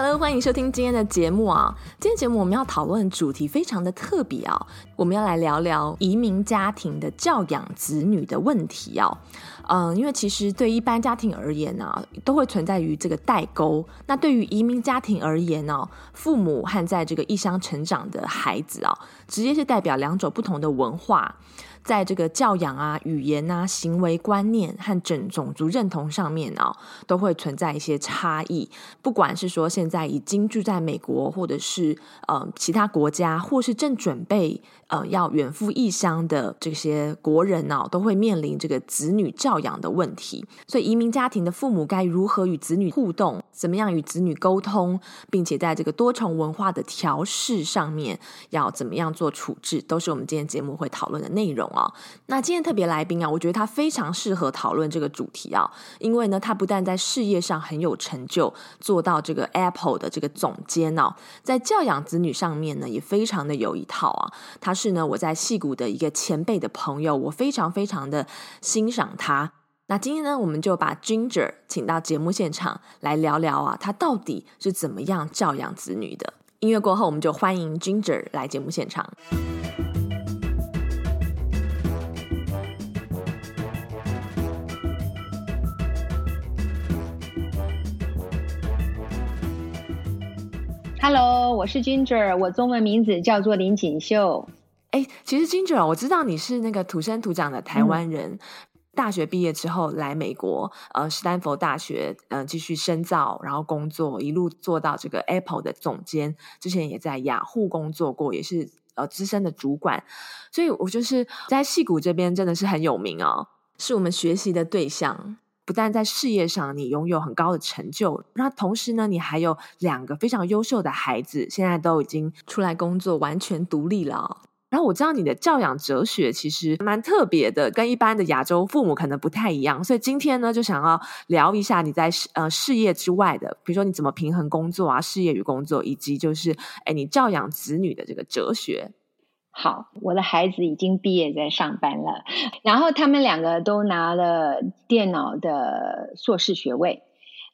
Hello，欢迎收听今天的节目啊！今天节目我们要讨论的主题非常的特别啊，我们要来聊聊移民家庭的教养子女的问题啊。嗯，因为其实对一般家庭而言呢、都会存在于这个代沟。那对于移民家庭而言呢、父母和在这个异乡成长的孩子啊，直接是代表两种不同的文化。在这个教养啊、语言啊、行为观念和整种族认同上面啊，都会存在一些差异。不管是说现在已经住在美国，或者是呃其他国家，或是正准备呃要远赴异乡的这些国人哦，都会面临这个子女教养的问题。所以，移民家庭的父母该如何与子女互动？怎么样与子女沟通？并且在这个多重文化的调适上面，要怎么样做处置？都是我们今天节目会讨论的内容。那今天特别来宾啊，我觉得他非常适合讨论这个主题啊，因为呢，他不但在事业上很有成就，做到这个 Apple 的这个总监哦，在教养子女上面呢，也非常的有一套啊。他是呢，我在戏谷的一个前辈的朋友，我非常非常的欣赏他。那今天呢，我们就把 Ginger 请到节目现场来聊聊啊，他到底是怎么样教养子女的。音乐过后，我们就欢迎 Ginger 来节目现场。Hello，我是 Ginger，我中文名字叫做林锦绣。哎，其实 Ginger，我知道你是那个土生土长的台湾人，嗯、大学毕业之后来美国，呃，斯坦福大学，呃，继续深造，然后工作，一路做到这个 Apple 的总监，之前也在雅虎工作过，也是呃资深的主管，所以我就是在戏谷这边真的是很有名哦，是我们学习的对象。不但在事业上你拥有很高的成就，那同时呢，你还有两个非常优秀的孩子，现在都已经出来工作，完全独立了。然后我知道你的教养哲学其实蛮特别的，跟一般的亚洲父母可能不太一样，所以今天呢，就想要聊一下你在事呃事业之外的，比如说你怎么平衡工作啊，事业与工作，以及就是哎你教养子女的这个哲学。好，我的孩子已经毕业在上班了，然后他们两个都拿了电脑的硕士学位。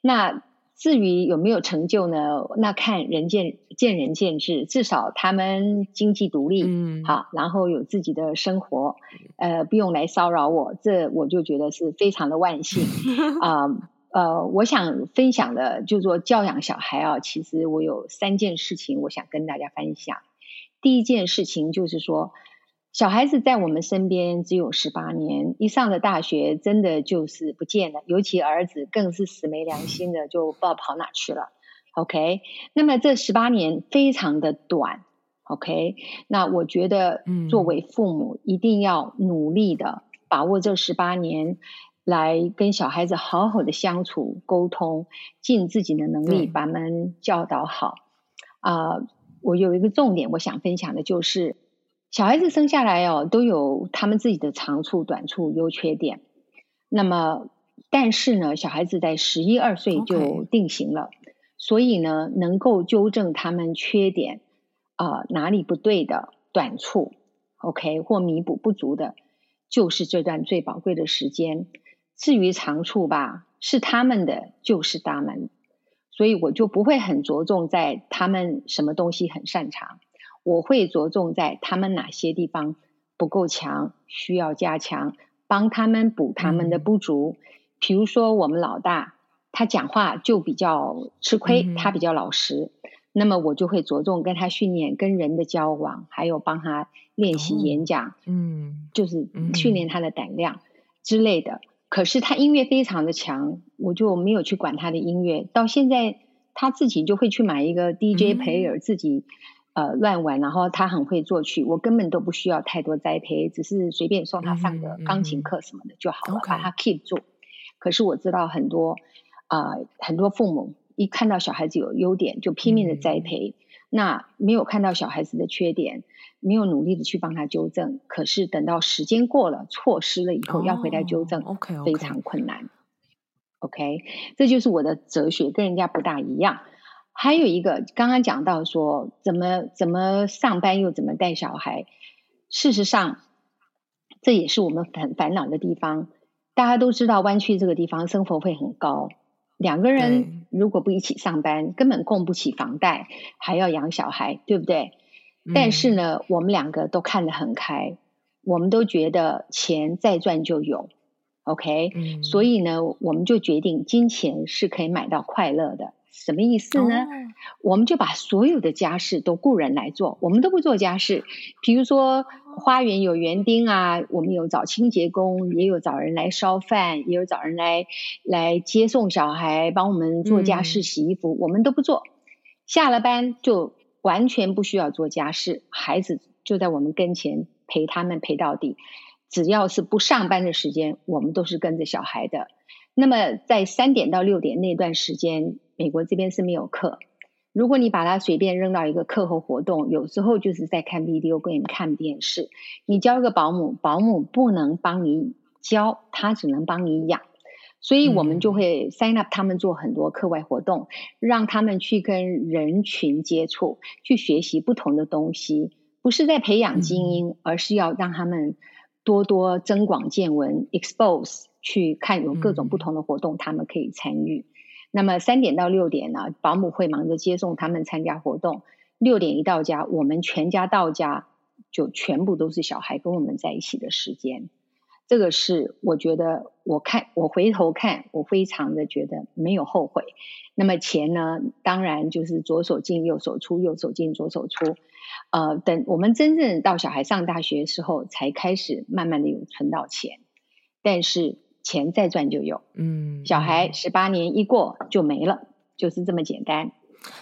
那至于有没有成就呢？那看人见见仁见智。至少他们经济独立，嗯，好，然后有自己的生活，呃，不用来骚扰我，这我就觉得是非常的万幸 啊。呃，呃，我想分享的，就是说教养小孩啊，其实我有三件事情，我想跟大家分享。第一件事情就是说，小孩子在我们身边只有十八年，一上了大学，真的就是不见了。尤其儿子更是死没良心的，就不知道跑哪去了。OK，那么这十八年非常的短。OK，那我觉得作为父母一定要努力的把握这十八年，来跟小孩子好好的相处沟通，尽自己的能力把他们教导好啊。呃我有一个重点，我想分享的就是，小孩子生下来哦，都有他们自己的长处、短处、优缺点。那么，但是呢，小孩子在十一二岁就定型了.所以呢，能够纠正他们缺点啊、呃，哪里不对的短处，OK，或弥补不足的，就是这段最宝贵的时间。至于长处吧，是他们的，就是他们。所以我就不会很着重在他们什么东西很擅长，我会着重在他们哪些地方不够强，需要加强，帮他们补他们的不足。比如说我们老大，他讲话就比较吃亏，他比较老实，那么我就会着重跟他训练跟人的交往，还有帮他练习演讲，嗯，就是训练他的胆量之类的。可是他音乐非常的强，我就没有去管他的音乐。到现在他自己就会去买一个 DJ player，自己呃乱玩，然后他很会作曲，我根本都不需要太多栽培，只是随便送他上个钢琴课什么的就好了，把他 keep 住。可是我知道很多啊、呃，很多父母一看到小孩子有优点，就拼命的栽培，嗯、那没有看到小孩子的缺点，没有努力的去帮他纠正，可是等到时间过了，错失了以后，要回来纠正.非常困难。OK，这就是我的哲学，跟人家不大一样。还有一个，刚刚讲到说，怎么怎么上班又怎么带小孩，事实上，这也是我们很烦恼的地方。大家都知道，湾区这个地方生活费很高，两个人如果不一起上班，根本供不起房贷，还要养小孩，对不对？嗯、但是呢，我们两个都看得很开，我们都觉得钱再赚就有。OK，、嗯、所以呢，我们就决定金钱是可以买到快乐的。什么意思呢？哦、我们就把所有的家事都雇人来做，我们都不做家事。比如说花园有园丁啊，我们有找清洁工，也有找人来烧饭，也有找人来来接送小孩，帮我们做家事、洗衣服，嗯、我们都不做。下了班就完全不需要做家事，孩子就在我们跟前陪他们陪到底。只要是不上班的时间，我们都是跟着小孩的。那么在三点到六点那段时间，美国这边是没有课。如果你把它随便扔到一个课后活动，有时候就是在看 video game、看电视。你教一个保姆，保姆不能帮你教，他只能帮你养。所以我们就会 sign up 他们做很多课外活动，让他们去跟人群接触，去学习不同的东西。不是在培养精英，而是要让他们。多多增广见闻，expose 去看有各种不同的活动，他们可以参与。嗯、那么三点到六点呢，保姆会忙着接送他们参加活动。六点一到家，我们全家到家就全部都是小孩跟我们在一起的时间。这个是我觉得，我看我回头看，我非常的觉得没有后悔。那么钱呢，当然就是左手进右手出，右手进左手出。呃，等我们真正到小孩上大学时候，才开始慢慢的有存到钱，但是钱再赚就有，嗯，小孩十八年一过就没了，就是这么简单。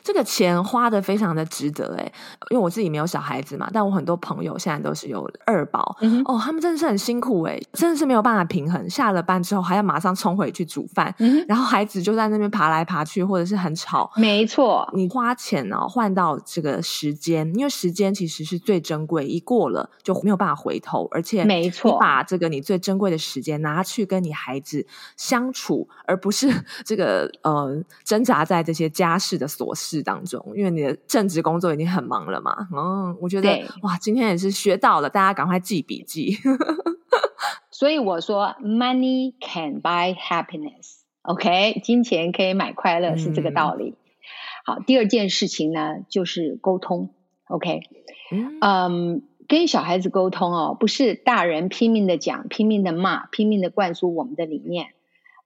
这个钱花的非常的值得哎，因为我自己没有小孩子嘛，但我很多朋友现在都是有二宝，嗯、哦，他们真的是很辛苦哎，真的是没有办法平衡。下了班之后还要马上冲回去煮饭，嗯、然后孩子就在那边爬来爬去，或者是很吵。没错，你花钱哦换到这个时间，因为时间其实是最珍贵，一过了就没有办法回头，而且没错，你把这个你最珍贵的时间拿去跟你孩子相处，而不是 这个呃挣扎在这些家事的琐事当中，因为你的正职工作已经很忙了嘛。嗯，我觉得哇，今天也是学到了，大家赶快记笔记。所以我说，money can buy happiness。OK，金钱可以买快乐，是这个道理。嗯、好，第二件事情呢，就是沟通。OK，嗯，嗯，跟小孩子沟通哦，不是大人拼命的讲、拼命的骂、拼命的灌输我们的理念。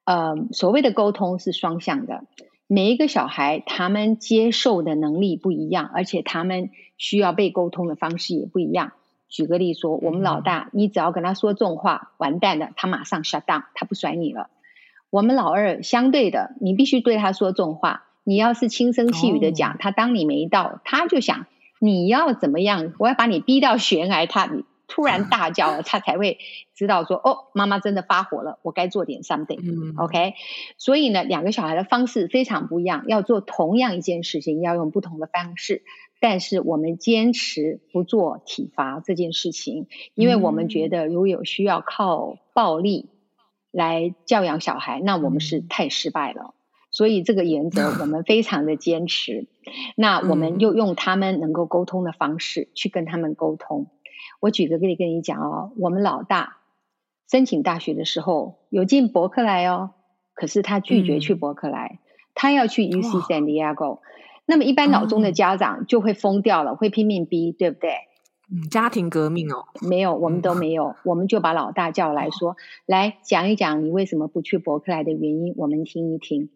嗯，所谓的沟通是双向的。每一个小孩，他们接受的能力不一样，而且他们需要被沟通的方式也不一样。举个例说，我们老大，你只要跟他说重话，完蛋了，他马上 shut down，他不甩你了。我们老二相对的，你必须对他说重话。你要是轻声细语的讲，他当你没到，他就想你要怎么样，我要把你逼到悬崖，他你。突然大叫了，他才会知道说：“哦，妈妈真的发火了，我该做点 something。嗯” OK，所以呢，两个小孩的方式非常不一样，要做同样一件事情，要用不同的方式。但是我们坚持不做体罚这件事情，因为我们觉得如果有需要靠暴力来教养小孩，那我们是太失败了。所以这个原则我们非常的坚持。那我们又用他们能够沟通的方式去跟他们沟通。我举个例跟你讲哦，我们老大申请大学的时候有进伯克莱哦，可是他拒绝去伯克莱，嗯、他要去 UC San Diego。那么一般脑中的家长就会疯掉了，嗯、会拼命逼，对不对？家庭革命哦，没有，我们都没有，嗯、我们就把老大叫来说，哦、来讲一讲你为什么不去伯克莱的原因，我们听一听。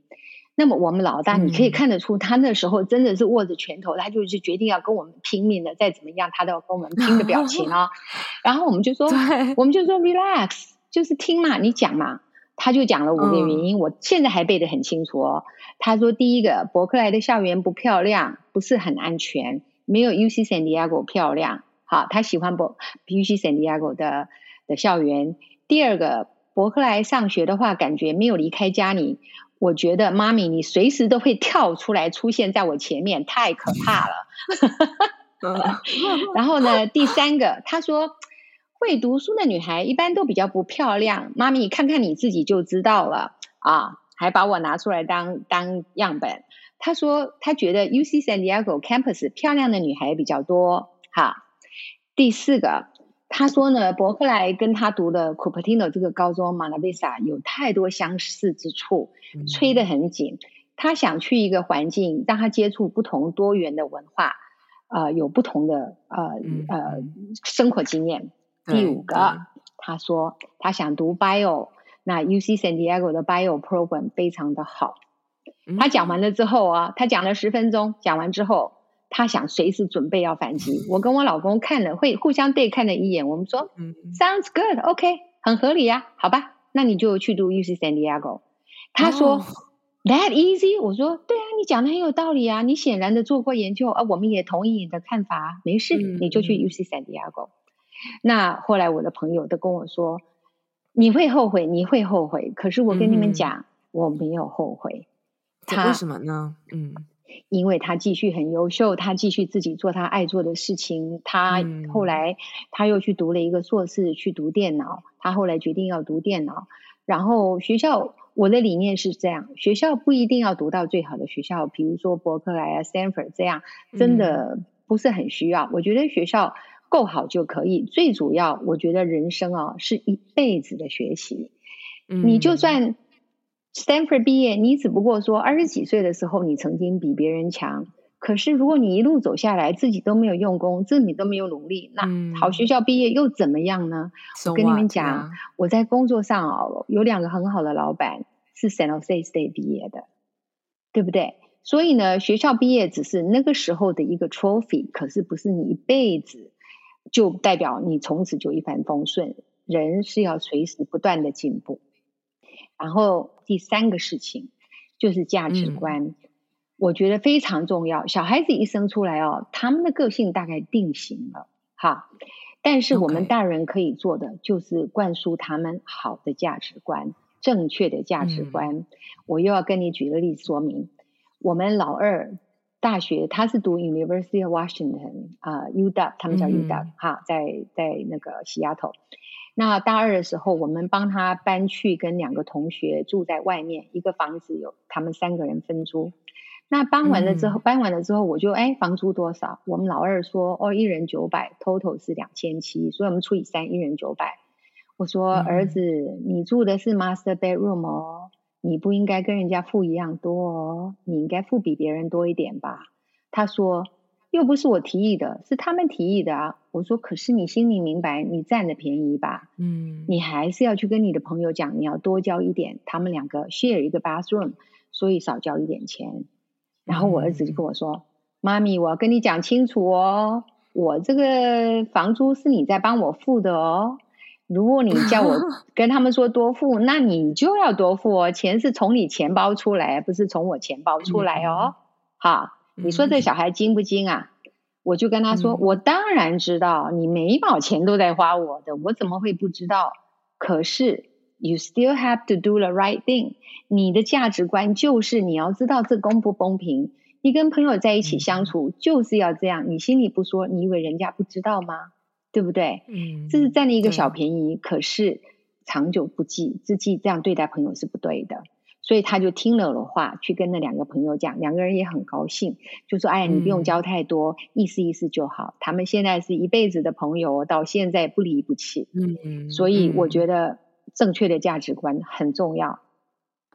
那么我们老大，你可以看得出，他那时候真的是握着拳头，嗯、他就是决定要跟我们拼命的，再怎么样，他都要跟我们拼的表情啊、哦。然后我们就说，我们就说 relax，就是听嘛，你讲嘛。他就讲了五个原因，嗯、我现在还背得很清楚哦。他说，第一个，伯克莱的校园不漂亮，不是很安全，没有 UC San Diego 漂亮。好，他喜欢伯 UC San Diego 的的校园。第二个，伯克莱上学的话，感觉没有离开家里。我觉得妈咪你随时都会跳出来出现在我前面，太可怕了。然后呢，第三个，他说会读书的女孩一般都比较不漂亮，妈咪你看看你自己就知道了啊，还把我拿出来当当样本。他说他觉得 UC San Diego campus 漂亮的女孩比较多。哈，第四个。他说呢，伯克莱跟他读的 Cupertino 这个高中，Monte Vista 有太多相似之处，吹得很紧。他想去一个环境，让他接触不同多元的文化，呃，有不同的呃呃生活经验。第五个，他说他想读 Bio，那 UC San Diego 的 Bio program 非常的好。他讲完了之后啊，他讲了十分钟，讲完之后。他想随时准备要反击，我跟我老公看了，会互相对看了一眼，我们说，Sounds good，OK，很合理呀，好吧，那你就去读 UC San Diego。他说，That easy？我说，对啊，你讲的很有道理啊，你显然的做过研究啊，我们也同意你的看法，没事，你就去 UC San Diego。那后来我的朋友都跟我说，你会后悔，你会后悔，可是我跟你们讲，我没有后悔。他为什么呢？嗯。因为他继续很优秀，他继续自己做他爱做的事情。他后来他又去读了一个硕士，去读电脑。他后来决定要读电脑。然后学校，我的理念是这样：学校不一定要读到最好的学校，比如说伯克莱啊、Stanford 这样，真的不是很需要。我觉得学校够好就可以。最主要，我觉得人生啊是一辈子的学习。你就算。Stanford 毕业，你只不过说二十几岁的时候，你曾经比别人强。可是如果你一路走下来，自己都没有用功，自己都没有努力，那好学校毕业又怎么样呢？嗯、我跟你们讲，啊、我在工作上哦，有两个很好的老板是 San Jose State 毕业的，对不对？所以呢，学校毕业只是那个时候的一个 trophy，可是不是你一辈子就代表你从此就一帆风顺。人是要随时不断的进步。然后第三个事情就是价值观，嗯、我觉得非常重要。小孩子一生出来哦，他们的个性大概定型了，哈。但是我们大人可以做的就是灌输他们好的价值观，嗯、正确的价值观。嗯、我又要跟你举个例子说明。我们老二大学他是读 University of Washington 啊、呃、，UW 他们叫 UW、嗯、哈，在在那个西雅图。那大二的时候，我们帮他搬去跟两个同学住在外面，一个房子有他们三个人分租。那搬完了之后，嗯、搬完了之后，我就哎，房租多少？我们老二说哦，一人九百，total 是两千七，所以我们除以三，一人九百。我说、嗯、儿子，你住的是 master bedroom 哦，你不应该跟人家付一样多哦，你应该付比别人多一点吧？他说。又不是我提议的，是他们提议的啊！我说，可是你心里明白，你占了便宜吧？嗯，你还是要去跟你的朋友讲，你要多交一点。他们两个 share 一个 bathroom，所以少交一点钱。然后我儿子就跟我说：“嗯、妈咪，我要跟你讲清楚哦，我这个房租是你在帮我付的哦。如果你叫我 跟他们说多付，那你就要多付哦。钱是从你钱包出来，不是从我钱包出来哦。嗯”好。你说这小孩精不精啊？我就跟他说，我当然知道，你每一毛钱都在花我的，我怎么会不知道？可是，you still have to do the right thing。你的价值观就是你要知道这公不公平。你跟朋友在一起相处就是要这样，你心里不说，你以为人家不知道吗？对不对？嗯，这是占了一个小便宜，可是长久不计，自己这样对待朋友是不对的。所以他就听了我的话，去跟那两个朋友讲，两个人也很高兴，就说：“哎呀，你不用交太多，嗯、意思意思就好。”他们现在是一辈子的朋友，到现在不离不弃。嗯嗯。所以我觉得正确的价值观很重要。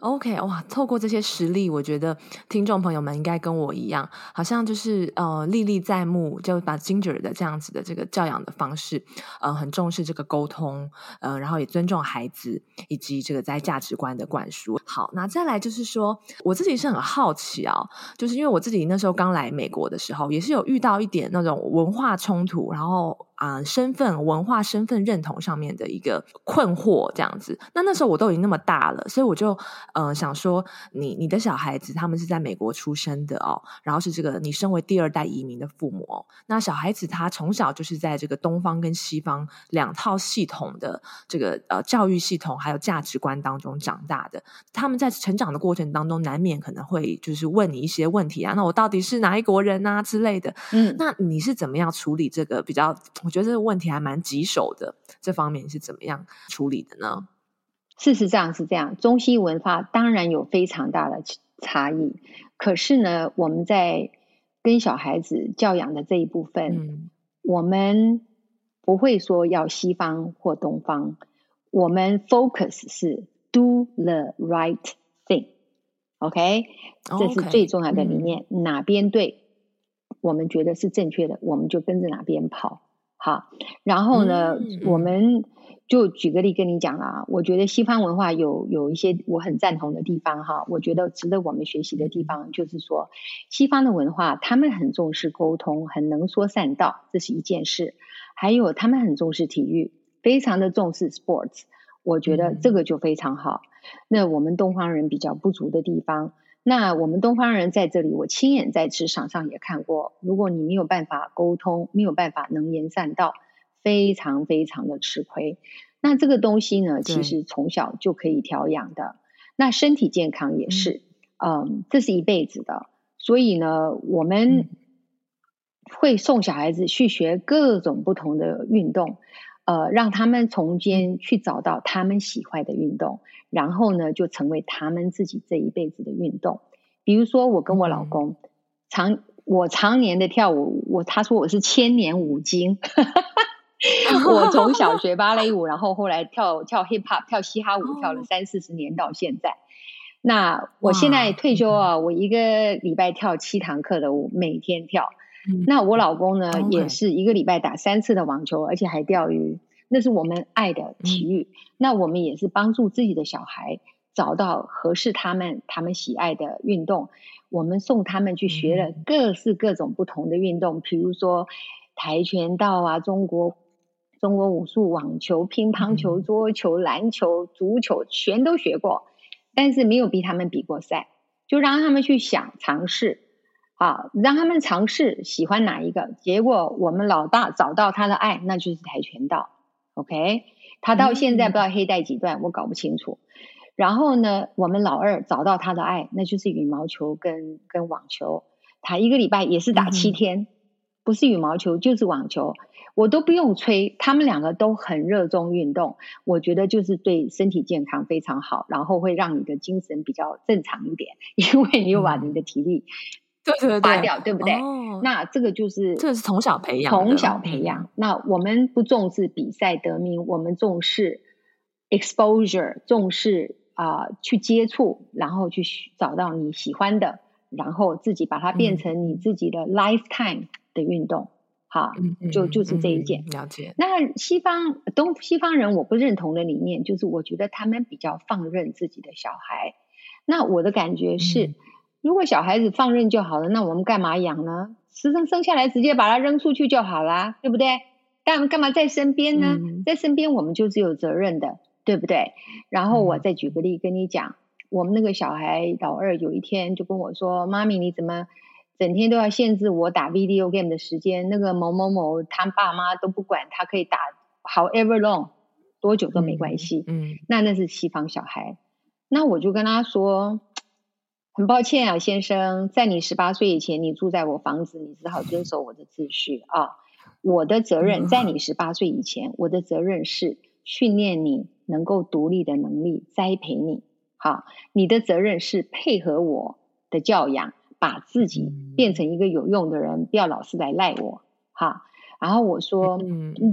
OK，哇！透过这些实例，我觉得听众朋友们应该跟我一样，好像就是呃历历在目，就把 Ginger 的这样子的这个教养的方式，呃，很重视这个沟通，呃，然后也尊重孩子，以及这个在价值观的灌输。好，那再来就是说，我自己是很好奇啊、就是因为我自己那时候刚来美国的时候，也是有遇到一点那种文化冲突，然后。啊、呃，身份、文化、身份认同上面的一个困惑，这样子。那那时候我都已经那么大了，所以我就呃想说你，你你的小孩子他们是在美国出生的哦，然后是这个你身为第二代移民的父母哦，那小孩子他从小就是在这个东方跟西方两套系统的这个呃教育系统还有价值观当中长大的，他们在成长的过程当中难免可能会就是问你一些问题啊，那我到底是哪一国人啊之类的，嗯，那你是怎么样处理这个比较？我觉得这个问题还蛮棘手的，这方面是怎么样处理的呢？事实上是这样，中西文化当然有非常大的差异。可是呢，我们在跟小孩子教养的这一部分，嗯、我们不会说要西方或东方，我们 focus 是 do the right thing，OK？、Okay? 这是最重要的理念，嗯、哪边对，我们觉得是正确的，我们就跟着哪边跑。好，然后呢，嗯、我们就举个例跟你讲啊，我觉得西方文化有有一些我很赞同的地方哈，我觉得值得我们学习的地方就是说，西方的文化他们很重视沟通，很能说善道，这是一件事。还有他们很重视体育，非常的重视 sports，我觉得这个就非常好。嗯、那我们东方人比较不足的地方。那我们东方人在这里，我亲眼在职场上也看过。如果你没有办法沟通，没有办法能言善道，非常非常的吃亏。那这个东西呢，其实从小就可以调养的。那身体健康也是，嗯，嗯，这是一辈子的。所以呢，我们会送小孩子去学各种不同的运动。呃，让他们从间去找到他们喜欢的运动，然后呢，就成为他们自己这一辈子的运动。比如说，我跟我老公常我常年的跳舞，我他说我是千年舞精。我从小学芭蕾舞，然后后来跳跳 hip hop，跳嘻哈舞，跳了三四十年到现在。那我现在退休啊，我一个礼拜跳七堂课的舞，每天跳。那我老公呢也是一个礼拜打三次的网球，而且还钓鱼。那是我们爱的体育。嗯、那我们也是帮助自己的小孩找到合适他们、他们喜爱的运动。我们送他们去学了各式各种不同的运动，嗯、比如说跆拳道啊、中国中国武术、网球、乒乓球、桌球、篮球、足球，全都学过。但是没有逼他们比过赛，就让他们去想尝试。好，让他们尝试喜欢哪一个。结果我们老大找到他的爱，那就是跆拳道。OK，他到现在不知道黑带几段，嗯、我搞不清楚。然后呢，我们老二找到他的爱，那就是羽毛球跟跟网球。他一个礼拜也是打七天，嗯、不是羽毛球就是网球。我都不用吹，他们两个都很热衷运动。我觉得就是对身体健康非常好，然后会让你的精神比较正常一点，因为你又把你的体力。嗯对对对，拔掉，对不对？哦、那这个就是这是从小培养，从小培养。嗯、那我们不重视比赛得名，我们重视 exposure，重视啊、呃、去接触，然后去找到你喜欢的，然后自己把它变成你自己的 lifetime 的运动。好，嗯、就就是这一件。嗯、了解。那西方东西方人我不认同的理念，就是我觉得他们比较放任自己的小孩。那我的感觉是。嗯如果小孩子放任就好了，那我们干嘛养呢？生生下来直接把他扔出去就好啦，对不对？但干嘛在身边呢？嗯、在身边我们就是有责任的，对不对？然后我再举个例跟你讲，嗯、我们那个小孩老二有一天就跟我说：“妈咪，你怎么整天都要限制我打 video game 的时间？那个某某某他爸妈都不管，他可以打 however long 多久都没关系。嗯”嗯，那那是西方小孩。那我就跟他说。很抱歉啊，先生，在你十八岁以前，你住在我房子，你只好遵守我的秩序啊。我的责任，在你十八岁以前，我的责任是训练你能够独立的能力，栽培你。好，你的责任是配合我的教养，把自己变成一个有用的人，不要老是来赖我。哈，然后我说，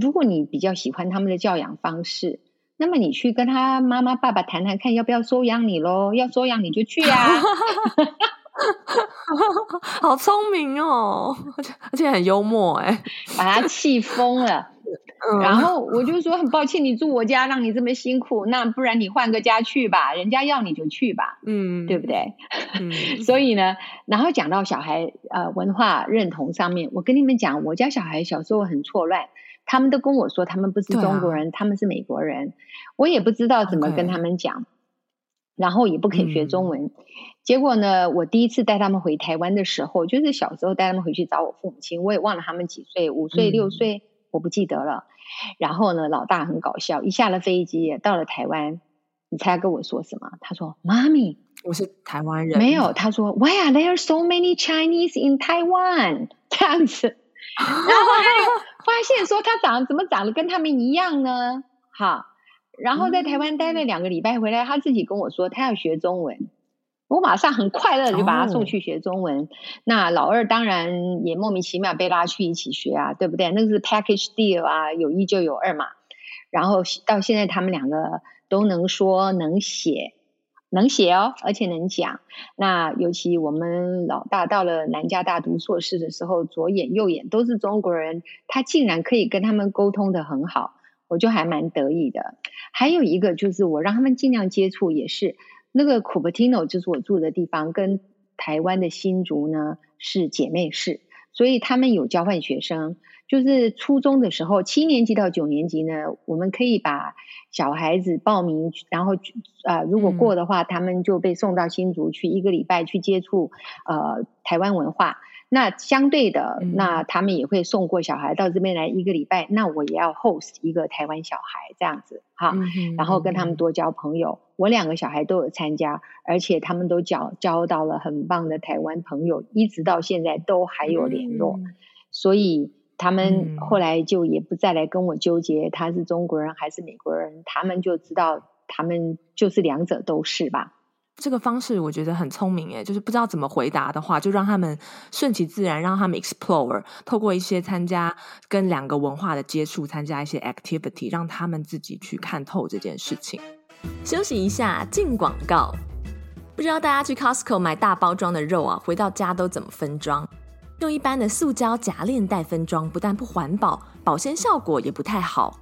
如果你比较喜欢他们的教养方式。那么你去跟他妈妈爸爸谈谈看，要不要收养你喽？要收养你就去呀、啊！好聪明哦，而且很幽默哎，把他气疯了。嗯、然后我就说很抱歉，你住我家让你这么辛苦，那不然你换个家去吧，人家要你就去吧，嗯，对不对？嗯、所以呢，然后讲到小孩呃文化认同上面，我跟你们讲，我家小孩小时候很错乱，他们都跟我说他们不是中国人，啊、他们是美国人，我也不知道怎么跟他们讲.然后也不肯学中文。嗯、结果呢，我第一次带他们回台湾的时候，就是小时候带他们回去找我父母亲，我也忘了他们几岁，五岁六岁。嗯我不记得了，然后呢，老大很搞笑，一下了飞机到了台湾，你猜他跟我说什么？他说：“妈咪，我是台湾人。”没有，他说：“Why are there so many Chinese in Taiwan？” 这样子，然后他发现说他长怎么长得跟他们一样呢？好，然后在台湾待了两个礼拜回来，他自己跟我说他要学中文。我马上很快乐的就把他送去学中文。Oh. 那老二当然也莫名其妙被拉去一起学啊，对不对？那个是 package deal 啊，有一就有二嘛。然后到现在他们两个都能说能写，能写哦，而且能讲。那尤其我们老大到了南加大读硕士的时候，左眼右眼都是中国人，他竟然可以跟他们沟通得很好，我就还蛮得意的。还有一个就是我让他们尽量接触，也是。那个 Cupertino 就是我住的地方，跟台湾的新竹呢是姐妹市，所以他们有交换学生。就是初中的时候，七年级到九年级呢，我们可以把小孩子报名，然后呃，如果过的话，他们就被送到新竹去一个礼拜去接触呃台湾文化。那相对的，那他们也会送过小孩到这边来一个礼拜，那我也要 host 一个台湾小孩这样子哈，然后跟他们多交朋友。我两个小孩都有参加，而且他们都交交到了很棒的台湾朋友，一直到现在都还有联络。所以他们后来就也不再来跟我纠结他是中国人还是美国人，他们就知道他们就是两者都是吧。这个方式我觉得很聪明诶，就是不知道怎么回答的话，就让他们顺其自然，让他们 explore，透过一些参加跟两个文化的接触，参加一些 activity，让他们自己去看透这件事情。休息一下，进广告。不知道大家去 Costco 买大包装的肉啊，回到家都怎么分装？用一般的塑胶夹链袋分装，不但不环保，保鲜效果也不太好。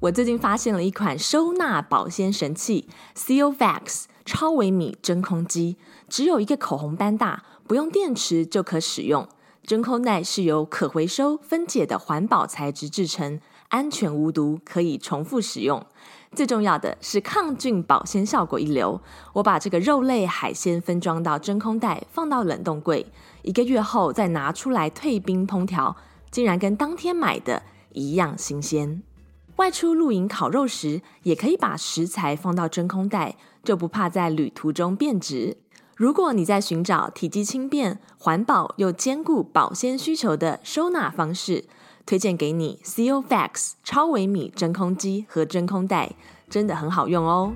我最近发现了一款收纳保鲜神器 Sealvax。超微米真空机只有一个口红般大，不用电池就可使用。真空袋是由可回收分解的环保材质制成，安全无毒，可以重复使用。最重要的是抗菌保鲜效果一流。我把这个肉类海鲜分装到真空袋，放到冷冻柜，一个月后再拿出来退冰烹调，竟然跟当天买的一样新鲜。外出露营烤肉时，也可以把食材放到真空袋。就不怕在旅途中变质。如果你在寻找体积轻便、环保又兼顾保鲜需求的收纳方式，推荐给你 Sealvax 超微米真空机和真空袋，真的很好用哦。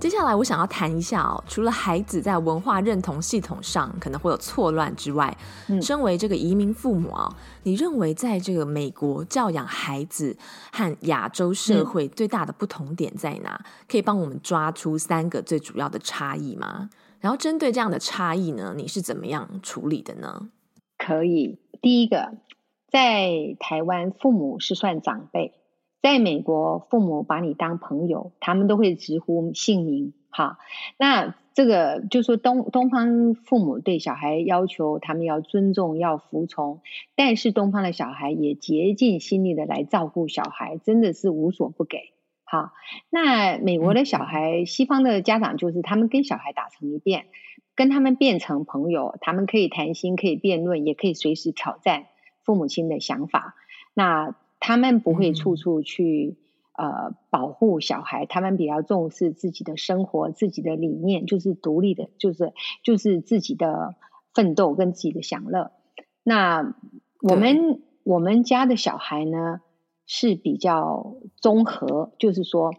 接下来我想要谈一下哦，除了孩子在文化认同系统上可能会有错乱之外，嗯，身为这个移民父母啊，你认为在这个美国教养孩子和亚洲社会最大的不同点在哪？可以帮我们抓出三个最主要的差异吗？然后针对这样的差异呢，你是怎么样处理的呢？可以，第一个，在台湾父母是算长辈。在美国，父母把你当朋友，他们都会直呼姓名。哈，那这个就说东东方父母对小孩要求他们要尊重、要服从，但是东方的小孩也竭尽心力的来照顾小孩，真的是无所不给。好，那美国的小孩，西方的家长就是他们跟小孩打成一片，跟他们变成朋友，他们可以谈心，可以辩论，也可以随时挑战父母亲的想法。那他们不会处处去呃保护小孩，他们比较重视自己的生活、自己的理念，就是独立的，就是就是自己的奋斗跟自己的享乐。那我们我们家的小孩呢是比较综合，就是说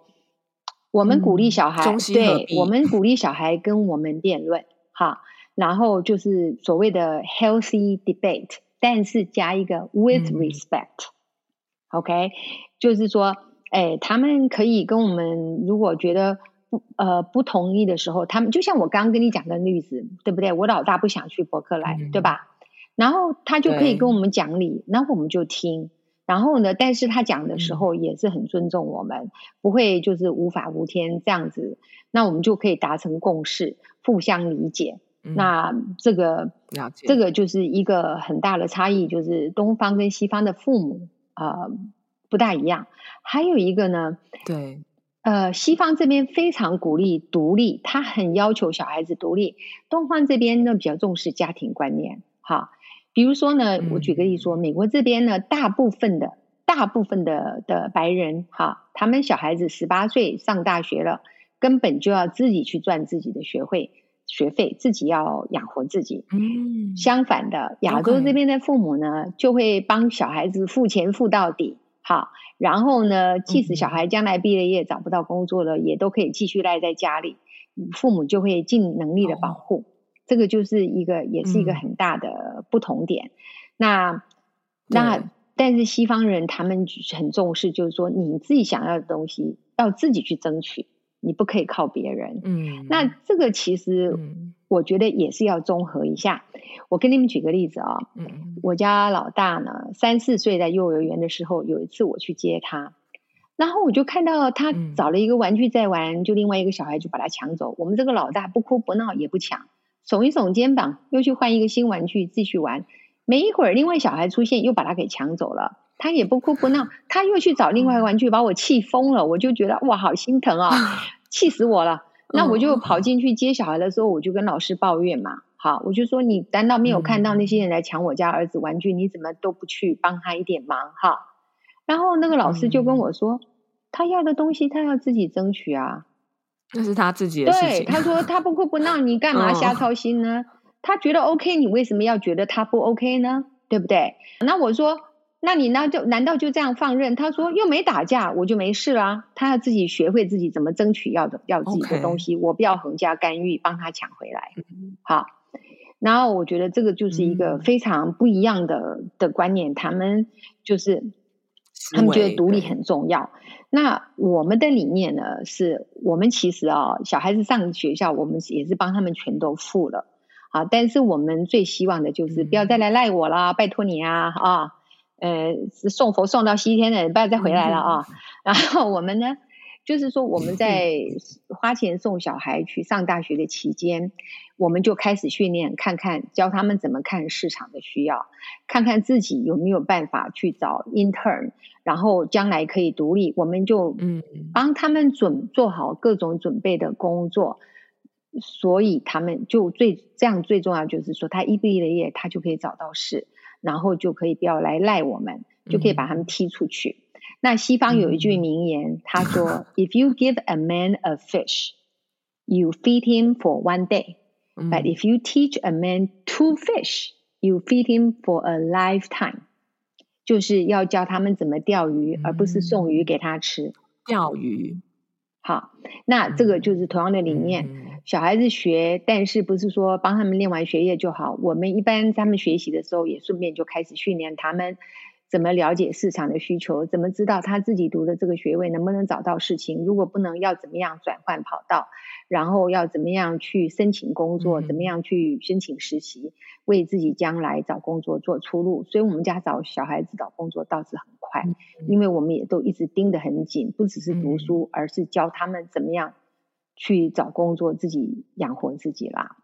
我们鼓励小孩，嗯、对，我们鼓励小孩跟我们辩论，哈，然后就是所谓的 healthy debate，但是加一个 with respect。嗯 OK，就是说，哎，他们可以跟我们，如果觉得不呃不同意的时候，他们就像我刚刚跟你讲的例子，对不对？我老大不想去伯克莱，嗯、对吧？然后他就可以跟我们讲理，然后我们就听。然后呢，但是他讲的时候也是很尊重我们，嗯、不会就是无法无天这样子。那我们就可以达成共识，互相理解。嗯、那这个这个就是一个很大的差异，就是东方跟西方的父母啊、呃、不大一样。还有一个呢，对，呃，西方这边非常鼓励独立，他很要求小孩子独立。东方这边呢比较重视家庭观念，哈。比如说呢，我举个例子说，美国这边呢，大部分的大部分的的白人哈，他们小孩子十八岁上大学了，根本就要自己去赚自己的学费学费，自己要养活自己。嗯，相反的，亚洲这边的父母呢，就会帮小孩子付钱付到底，好，然后呢，即使小孩将来毕了业找不到工作了，也都可以继续赖在家里，父母就会尽能力的保护。这个就是一个，也是一个很大的不同点。嗯、那那但是西方人他们很重视，就是说你自己想要的东西要自己去争取，你不可以靠别人。嗯，那这个其实我觉得也是要综合一下。嗯、我跟你们举个例子啊、哦，嗯，我家老大呢三四岁在幼儿园的时候，有一次我去接他，然后我就看到他找了一个玩具在玩，嗯、就另外一个小孩就把他抢走。我们这个老大不哭不闹也不抢。耸一耸肩膀，又去换一个新玩具继续玩。没一会儿，另外小孩出现，又把他给抢走了。他也不哭不闹，他又去找另外一个玩具，把我气疯了。我就觉得哇，好心疼啊、哦，气死我了。那我就跑进去接小孩的时候，我就跟老师抱怨嘛。好，我就说你难道没有看到那些人来抢我家儿子玩具？你怎么都不去帮他一点忙？哈。然后那个老师就跟我说，他要的东西他要自己争取啊。那是他自己的事情。对，他说他不哭不闹，你干嘛瞎操心呢？哦、他觉得 OK，你为什么要觉得他不 OK 呢？对不对？那我说，那你呢？就难道就这样放任？他说又没打架，我就没事啦。他要自己学会自己怎么争取要的要自己的东西.我不要横加干预，帮他抢回来。嗯、好，然后我觉得这个就是一个非常不一样的、嗯、的观念，他们就是。他们觉得独立很重要。那我们的理念呢？是我们其实啊，小孩子上学校，我们也是帮他们全都付了啊。但是我们最希望的就是不要再来赖我啦，拜托你啊啊！呃，送佛送到西天的，不要再回来了啊。然后我们呢？就是说，我们在花钱送小孩去上大学的期间，我们就开始训练，看看教他们怎么看市场的需要，看看自己有没有办法去找 intern，然后将来可以独立，我们就嗯帮他们准做好各种准备的工作，所以他们就最这样最重要就是说，他一毕业他就可以找到事，然后就可以不要来赖我们，就可以把他们踢出去。那西方有一句名言，嗯、他说：“If you give a man a fish, you feed him for one day. But if you teach a man to fish, you feed him for a lifetime.” 就是要教他们怎么钓鱼，嗯、而不是送鱼给他吃。钓鱼，好，那这个就是同样的理念。嗯、小孩子学，但是不是说帮他们练完学业就好？我们一般他们学习的时候，也顺便就开始训练他们。怎么了解市场的需求？怎么知道他自己读的这个学位能不能找到事情？如果不能，要怎么样转换跑道？然后要怎么样去申请工作？怎么样去申请实习？为自己将来找工作做出路。所以，我们家找小孩子找工作倒是很快，因为我们也都一直盯得很紧，不只是读书，而是教他们怎么样去找工作，自己养活自己啦。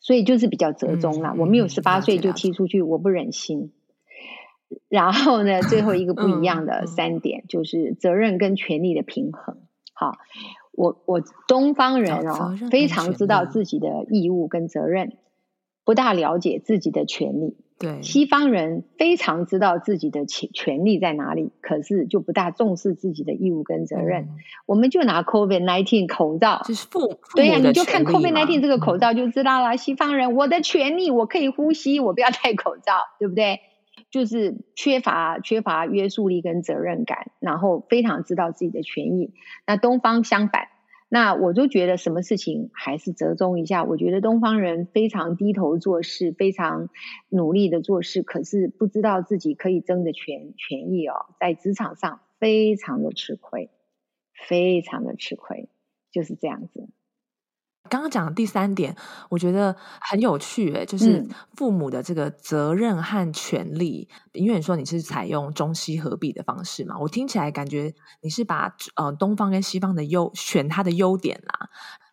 所以就是比较折中啦。我没有十八岁就踢出去，我不忍心。然后呢，最后一个不一样的三点、就是责任跟权利的平衡。好，我我东方人哦，非常知道自己的义务跟责任，不大了解自己的权利。对，西方人非常知道自己的权权利在哪里，可是就不大重视自己的义务跟责任。嗯、我们就拿 COVID nineteen 口罩，就是父对呀、啊，你就看 COVID nineteen 这个口罩就知道了。嗯、西方人，我的权利，我可以呼吸，我不要戴口罩，对不对？就是缺乏缺乏约束力跟责任感，然后非常知道自己的权益。那东方相反，那我就觉得什么事情还是折中一下。我觉得东方人非常低头做事，非常努力的做事，可是不知道自己可以争的权权益哦，在职场上非常的吃亏，非常的吃亏，就是这样子。刚刚讲的第三点，我觉得很有趣，诶，就是父母的这个责任和权利。嗯、因为你说你是采用中西合璧的方式嘛，我听起来感觉你是把呃东方跟西方的优选它的优点啦。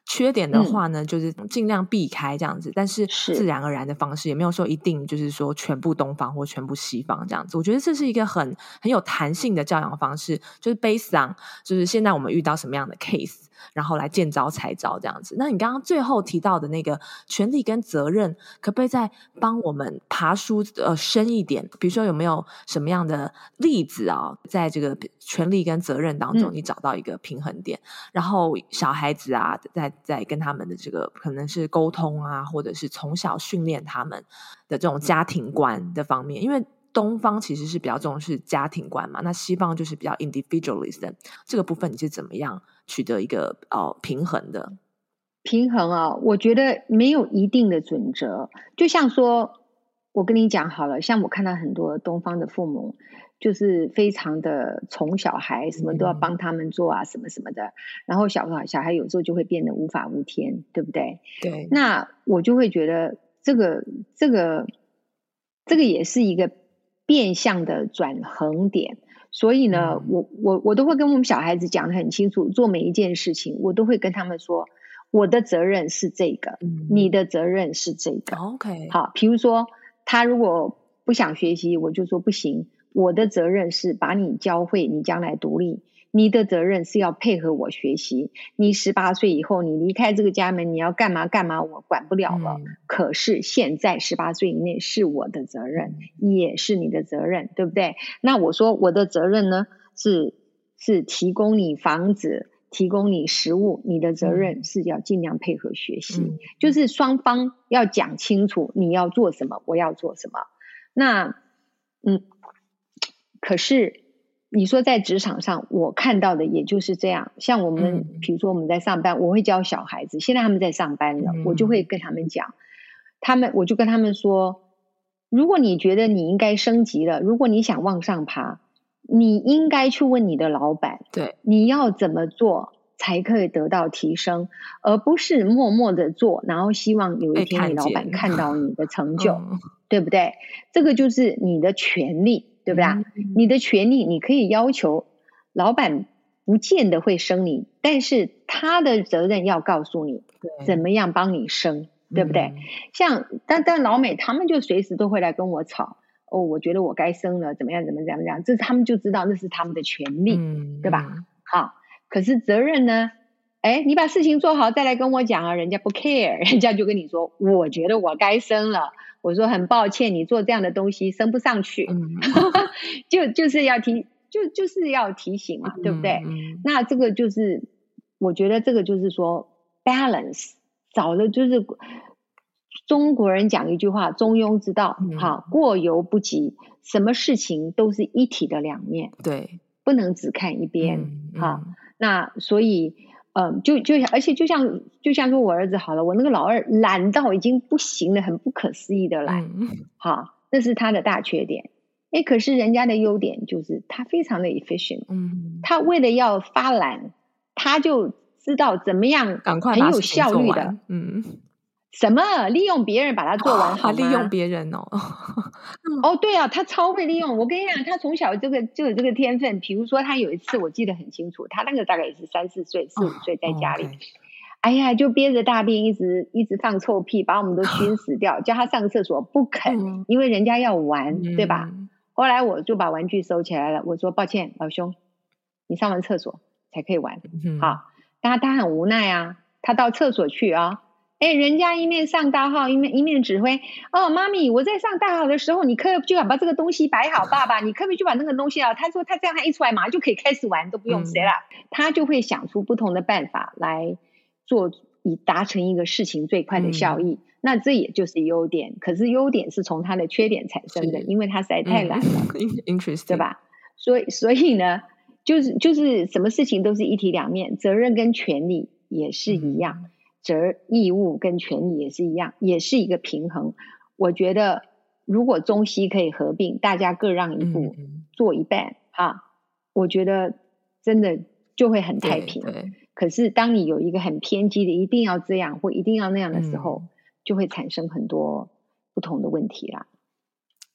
缺点的话呢，嗯、就是尽量避开这样子，但是自然而然的方式，也没有说一定就是说全部东方或全部西方这样子。我觉得这是一个很很有弹性的教养方式，就是 based on 就是现在我们遇到什么样的 case。然后来见招拆招这样子。那你刚刚最后提到的那个权利跟责任，可不可以再帮我们爬书呃深一点？比如说有没有什么样的例子啊，在这个权利跟责任当中，你找到一个平衡点，嗯、然后小孩子啊，在在跟他们的这个可能是沟通啊，或者是从小训练他们的这种家庭观的方面，因为。东方其实是比较重视家庭观嘛，那西方就是比较 individualism。这个部分你是怎么样取得一个呃平衡的？平衡啊，我觉得没有一定的准则。就像说，我跟你讲好了，像我看到很多东方的父母，就是非常的宠小孩，什么都要帮他们做啊，什么什么的。嗯、然后小孩小孩有时候就会变得无法无天，对不对？对。那我就会觉得这个这个这个也是一个。变相的转横点，所以呢，嗯、我我我都会跟我们小孩子讲得很清楚，做每一件事情，我都会跟他们说，我的责任是这个，嗯、你的责任是这个。OK，好，比如说他如果不想学习，我就说不行，我的责任是把你教会，你将来独立。你的责任是要配合我学习。你十八岁以后，你离开这个家门，你要干嘛干嘛，我管不了了。嗯、可是现在十八岁以内是我的责任，嗯、也是你的责任，对不对？那我说我的责任呢，是是提供你房子，提供你食物。你的责任是要尽量配合学习，嗯、就是双方要讲清楚，你要做什么，我要做什么。那嗯，可是。你说在职场上，我看到的也就是这样。像我们，嗯、比如说我们在上班，我会教小孩子。现在他们在上班了，嗯、我就会跟他们讲，他们我就跟他们说，如果你觉得你应该升级了，如果你想往上爬，你应该去问你的老板，对，你要怎么做才可以得到提升，而不是默默的做，然后希望有一天你老板看到你的成 就，嗯、对不对？这个就是你的权利。对不对？嗯、你的权利，你可以要求老板不见得会升你，但是他的责任要告诉你怎么样帮你升，对，对不对？嗯、像但但老美他们就随时都会来跟我吵哦，我觉得我该生了，怎么样怎么样怎么样，这是他们就知道那是他们的权利，嗯、对吧？好，可是责任呢？哎，你把事情做好再来跟我讲啊，人家不 care，人家就跟你说，我觉得我该升了。我说很抱歉，你做这样的东西升不上去，嗯、就就是要提，就就是要提醒嘛，嗯、对不对？嗯、那这个就是，我觉得这个就是说 balance，找的就是中国人讲一句话，中庸之道，嗯、好，过犹不及，什么事情都是一体的两面，对，不能只看一边，嗯、好，那所以。嗯，就就而且就像就像说我儿子好了，我那个老二懒到已经不行了，很不可思议的懒，嗯、好，那是他的大缺点。哎，可是人家的优点就是他非常的 efficient，嗯，他为了要发懒，他就知道怎么样赶快很有效率的，嗯。什么利用别人把它做完好吗？利用别人哦，哦对啊，他超会利用。我跟你讲，他从小这个就有这个天分。比如说，他有一次我记得很清楚，他那个大概也是三四岁、四五岁，在家里，哎呀，就憋着大便，一直一直放臭屁，把我们都熏 死掉。叫他上厕所不肯，因为人家要玩，对吧？后来我就把玩具收起来了。我说抱歉，老兄，你上完厕所才可以玩。好，但他他很无奈啊，他到厕所去啊。哎，人家一面上大号，一面一面指挥。哦，妈咪，我在上大号的时候，你可不就要把这个东西摆好？爸爸，你可不可以去把那个东西啊？他说他这样，他一出来马上就可以开始玩，都不用谁了。嗯、他就会想出不同的办法来做，以达成一个事情最快的效益。嗯、那这也就是优点。可是优点是从他的缺点产生的，因为他实在太懒了。Interesting，对吧？所以，所以呢，就是就是什么事情都是一体两面，责任跟权利也是一样。嗯责义务跟权利也是一样，也是一个平衡。我觉得如果中西可以合并，大家各让一步，嗯、做一半啊，我觉得真的就会很太平。可是当你有一个很偏激的，一定要这样或一定要那样的时候，嗯、就会产生很多不同的问题啦。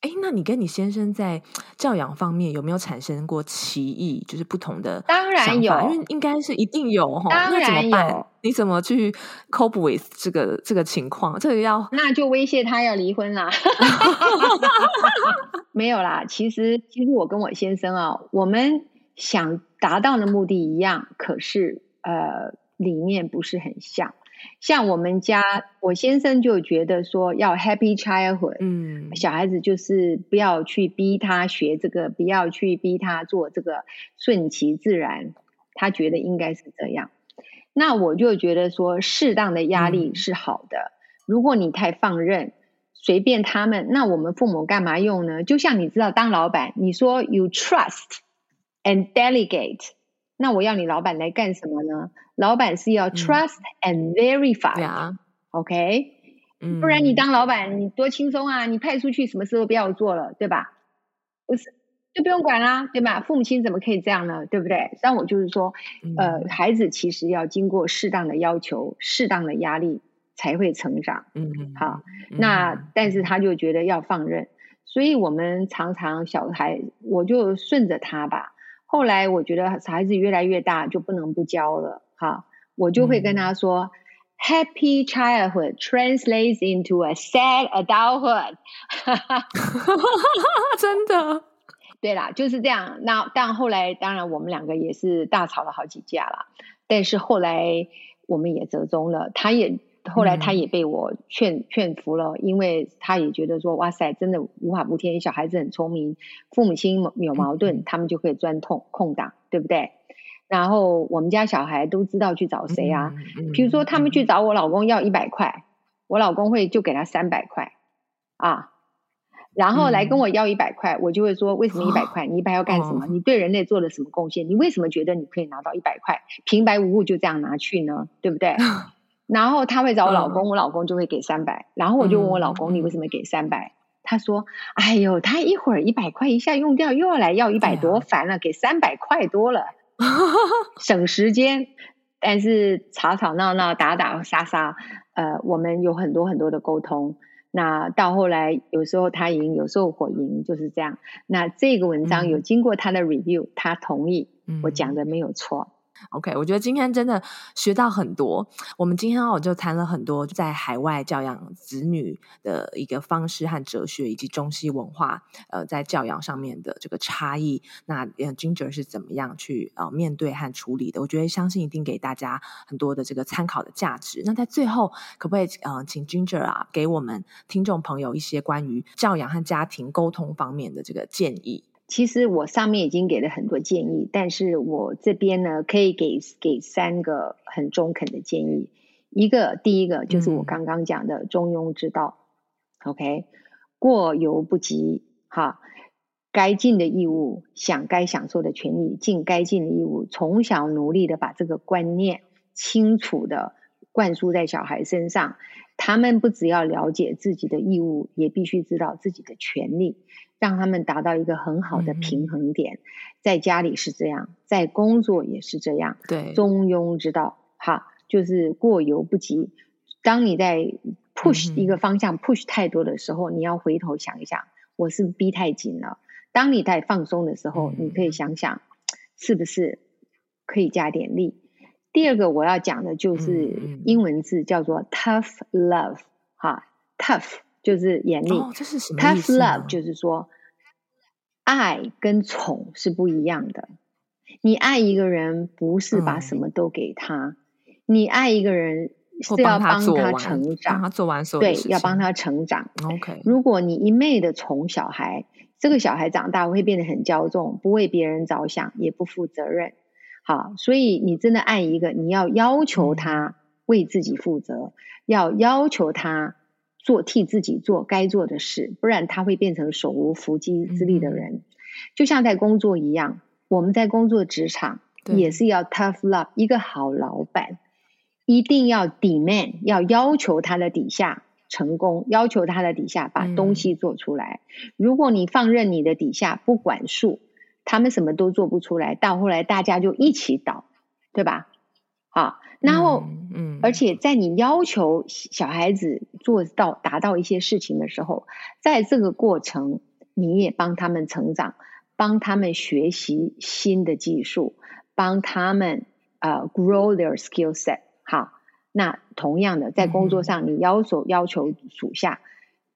哎，那你跟你先生在教养方面有没有产生过歧义？就是不同的？当然有，因为应该是一定有哈。当然有，那怎么办？你怎么去 cope with 这个这个情况？这个要那就威胁他要离婚啦。没有啦，其实其实我跟我先生啊，我们想达到的目的一样，可是呃理念不是很像。像我们家，我先生就觉得说要 happy childhood，嗯，小孩子就是不要去逼他学这个，不要去逼他做这个，顺其自然，他觉得应该是这样。那我就觉得说，适当的压力是好的。嗯，如果你太放任，随便他们，那我们父母干嘛用呢？就像你知道，当老板，你说 you trust and delegate。那我要你老板来干什么呢？老板是要 trust and verify，OK？不然你当老板你多轻松啊！你派出去什么事都不要做了，对吧？不是，就不用管啦，对吧？父母亲怎么可以这样呢？对不对？但我就是说，呃，孩子其实要经过适当的要求、适当的压力才会成长。嗯嗯。好，那但是他就觉得要放任，所以我们常常小孩我就顺着他吧。后来我觉得孩子越来越大，就不能不教了哈。我就会跟他说、嗯、：“Happy childhood translates into a sad adulthood。”真的，对啦，就是这样。那但后来，当然我们两个也是大吵了好几架了。但是后来我们也折中了，他也。后来他也被我劝劝服了，因为他也觉得说，哇塞，真的无法无天，小孩子很聪明，父母亲有矛盾，他们就可以钻空空档，对不对？然后我们家小孩都知道去找谁啊，比如说他们去找我老公要一百块，我老公会就给他三百块啊，然后来跟我要一百块，我就会说，为什么一百块？你一百要干什么？你对人类做了什么贡献？你为什么觉得你可以拿到一百块，平白无故就这样拿去呢？对不对？然后他会找我老公，嗯、我老公就会给三百。然后我就问我老公：“嗯、你为什么给三百？”他说：“哎呦，他一会儿一百块一下用掉，又要来要一百，多烦了！给三百块多了，省时间。但是吵吵闹闹、打打杀杀，呃，我们有很多很多的沟通。那到后来，有时候他赢，有时候我赢，就是这样。那这个文章有经过他的 review，、嗯、他同意我讲的没有错。” OK，我觉得今天真的学到很多。我们今天我就谈了很多在海外教养子女的一个方式和哲学，以及中西文化呃在教养上面的这个差异。那 Ginger 是怎么样去呃面对和处理的？我觉得相信一定给大家很多的这个参考的价值。那在最后，可不可以呃请 Ginger 啊给我们听众朋友一些关于教养和家庭沟通方面的这个建议？其实我上面已经给了很多建议，但是我这边呢，可以给给三个很中肯的建议。一个，第一个就是我刚刚讲的中庸之道，嗯，OK，过犹不及，哈，该尽的义务，享该享受的权利，尽该尽的义务，从小努力的把这个观念清楚的灌输在小孩身上，他们不只要了解自己的义务，也必须知道自己的权利。让他们达到一个很好的平衡点，嗯、在家里是这样，在工作也是这样。对，中庸之道，哈，就是过犹不及。当你在 push 一个方向、嗯、push 太多的时候，你要回头想一想，我是不是逼太紧了？当你在放松的时候，嗯、你可以想想，是不是可以加点力？第二个我要讲的就是英文字叫做 tough love，哈，tough。就是严厉，哦，这是什么意思？Tough love 就是说，爱跟宠是不一样的。你爱一个人，不是把什么都给他，嗯、你爱一个人是要帮他成长，帮他做完所有对，要帮他成长。OK，如果你一昧的宠小孩，这个小孩长大会变得很骄纵，不为别人着想，也不负责任。好，所以你真的爱一个，你要要求他为自己负责，嗯、要要求他。做替自己做该做的事，不然他会变成手无缚鸡之力的人。嗯、就像在工作一样，我们在工作职场也是要 tough love。一个好老板一定要 demand，要要求他的底下成功，要求他的底下把东西做出来。嗯、如果你放任你的底下不管束，他们什么都做不出来，到后来大家就一起倒，对吧？好，然后，嗯，而且在你要求小孩子做到达到一些事情的时候，在这个过程，你也帮他们成长，帮他们学习新的技术，帮他们呃 grow their skill set。好，那同样的，在工作上，你要求要求属下。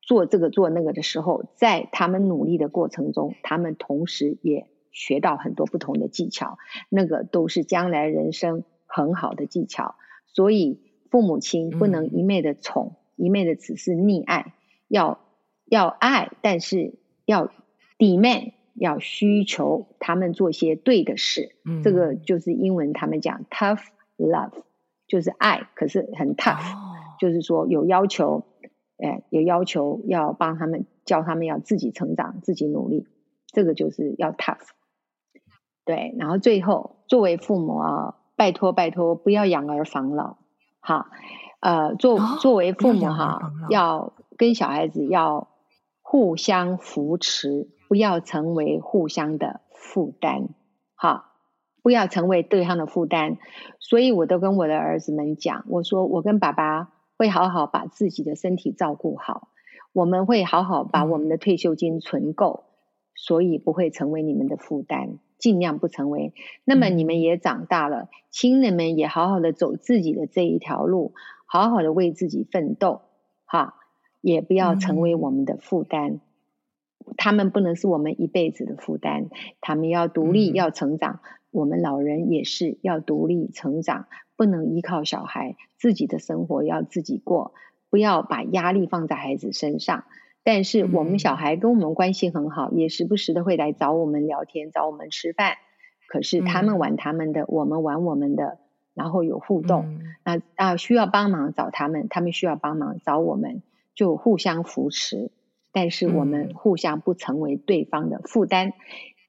做这个做那个的时候，在他们努力的过程中，他们同时也学到很多不同的技巧，那个都是将来人生很好的技巧。所以父母亲不能一昧的宠，嗯、一昧的只是溺爱，要要爱，但是要 demand，要需求他们做些对的事。嗯、这个就是英文他们讲 tough love，就是爱，可是很 tough，、哦、就是说有要求。哎，有要求要帮他们，教他们要自己成长、自己努力，这个就是要 tough。对，然后最后作为父母啊，拜托拜托，不要养儿防老。哈，呃，作作为父母哈、啊，要跟小孩子要互相扶持，不要成为互相的负担。哈，不要成为对方的负担。所以我都跟我的儿子们讲，我说我跟爸爸。会好好把自己的身体照顾好，我们会好好把我们的退休金存够，所以不会成为你们的负担，尽量不成为。那么你们也长大了，亲人们也好好的走自己的这一条路，好好的为自己奋斗，哈，也不要成为我们的负担。他们不能是我们一辈子的负担，他们要独立，要成长。我们老人也是要独立成长。不能依靠小孩，自己的生活要自己过，不要把压力放在孩子身上。但是我们小孩跟我们关系很好，嗯、也时不时的会来找我们聊天，找我们吃饭。可是他们玩他们的，嗯、我们玩我们的，然后有互动。嗯、那啊，需要帮忙找他们，他们需要帮忙找我们，就互相扶持。但是我们互相不成为对方的负担，嗯、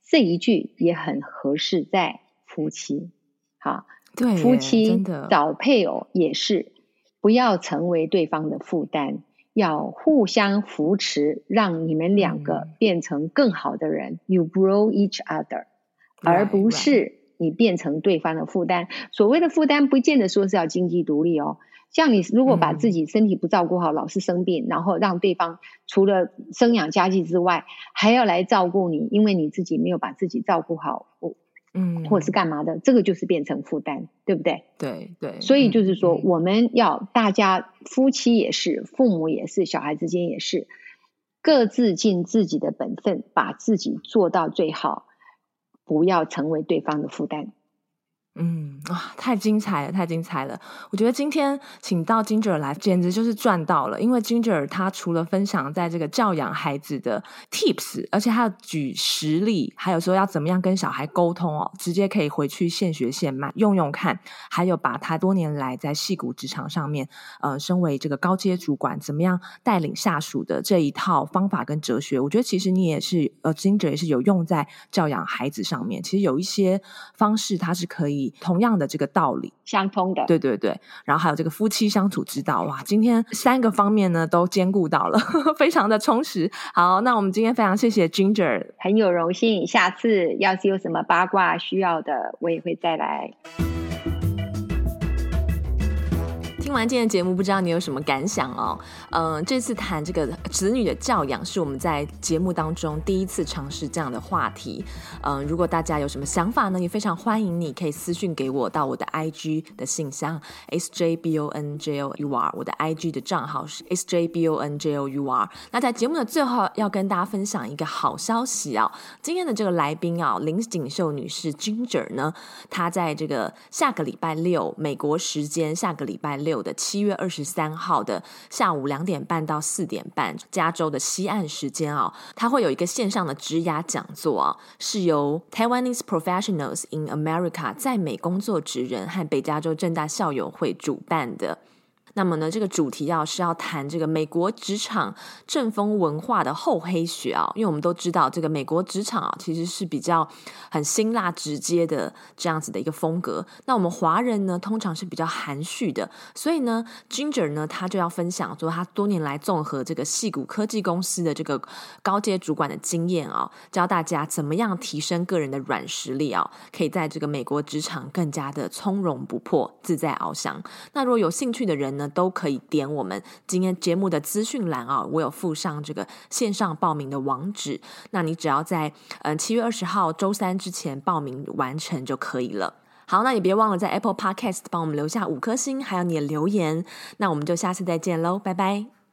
这一句也很合适在夫妻。好。对，夫妻找配偶也是，不要成为对方的负担，要互相扶持，让你们两个变成更好的人。嗯、You grow each other，而不是你变成对方的负担。所谓的负担，不见得说是要经济独立哦。像你如果把自己身体不照顾好，嗯、老是生病，然后让对方除了生养家计之外，还要来照顾你，因为你自己没有把自己照顾好。嗯，或者是干嘛的，这个就是变成负担，对不对？对对。所以就是说，我们要大家夫妻也是，父母也是，小孩之间也是，各自尽自己的本分，把自己做到最好，不要成为对方的负担。嗯啊，太精彩了，太精彩了！我觉得今天请到 Ginger 来，简直就是赚到了。因为 Ginger 他除了分享在这个教养孩子的 tips，而且还要举实例，还有说要怎么样跟小孩沟通哦，直接可以回去现学现卖用用看。还有把他多年来在戏骨职场上面，呃，身为这个高阶主管，怎么样带领下属的这一套方法跟哲学，我觉得其实你也是，呃，Ginger 也是有用在教养孩子上面。其实有一些方式，它是可以。同样的这个道理，相通的，对对对。然后还有这个夫妻相处之道，哇，今天三个方面呢都兼顾到了，非常的充实。好，那我们今天非常谢谢 Ginger，很有荣幸。下次要是有什么八卦需要的，我也会再来。听完今天的节目，不知道你有什么感想哦？嗯，这次谈这个子女的教养，是我们在节目当中第一次尝试这样的话题。嗯，如果大家有什么想法呢，也非常欢迎你可以私信给我到我的 IG 的信箱 sjbonjour，我的 IG 的账号是 sjbonjour。那在节目的最后，要跟大家分享一个好消息啊！今天的这个来宾啊，林锦秀女士 Ginger 呢，她在这个下个礼拜六美国时间下个礼拜六。有的七月二十三号的下午两点半到四点半，加州的西岸时间哦，它会有一个线上的职涯讲座啊，是由 Taiwanese Professionals in America 在美工作职人和北加州正大校友会主办的。那么呢，这个主题啊是要谈这个美国职场阵风文化的厚黑学啊，因为我们都知道这个美国职场啊其实是比较很辛辣直接的这样子的一个风格。那我们华人呢通常是比较含蓄的，所以呢，Ginger 呢他就要分享说他多年来综合这个戏谷科技公司的这个高阶主管的经验啊，教大家怎么样提升个人的软实力啊，可以在这个美国职场更加的从容不迫、自在翱翔。那如果有兴趣的人呢，都可以点我们今天节目的资讯栏啊，我有附上这个线上报名的网址。那你只要在嗯七月二十号周三之前报名完成就可以了。好，那也别忘了在 Apple Podcast 帮我们留下五颗星，还有你的留言。那我们就下次再见喽，拜拜。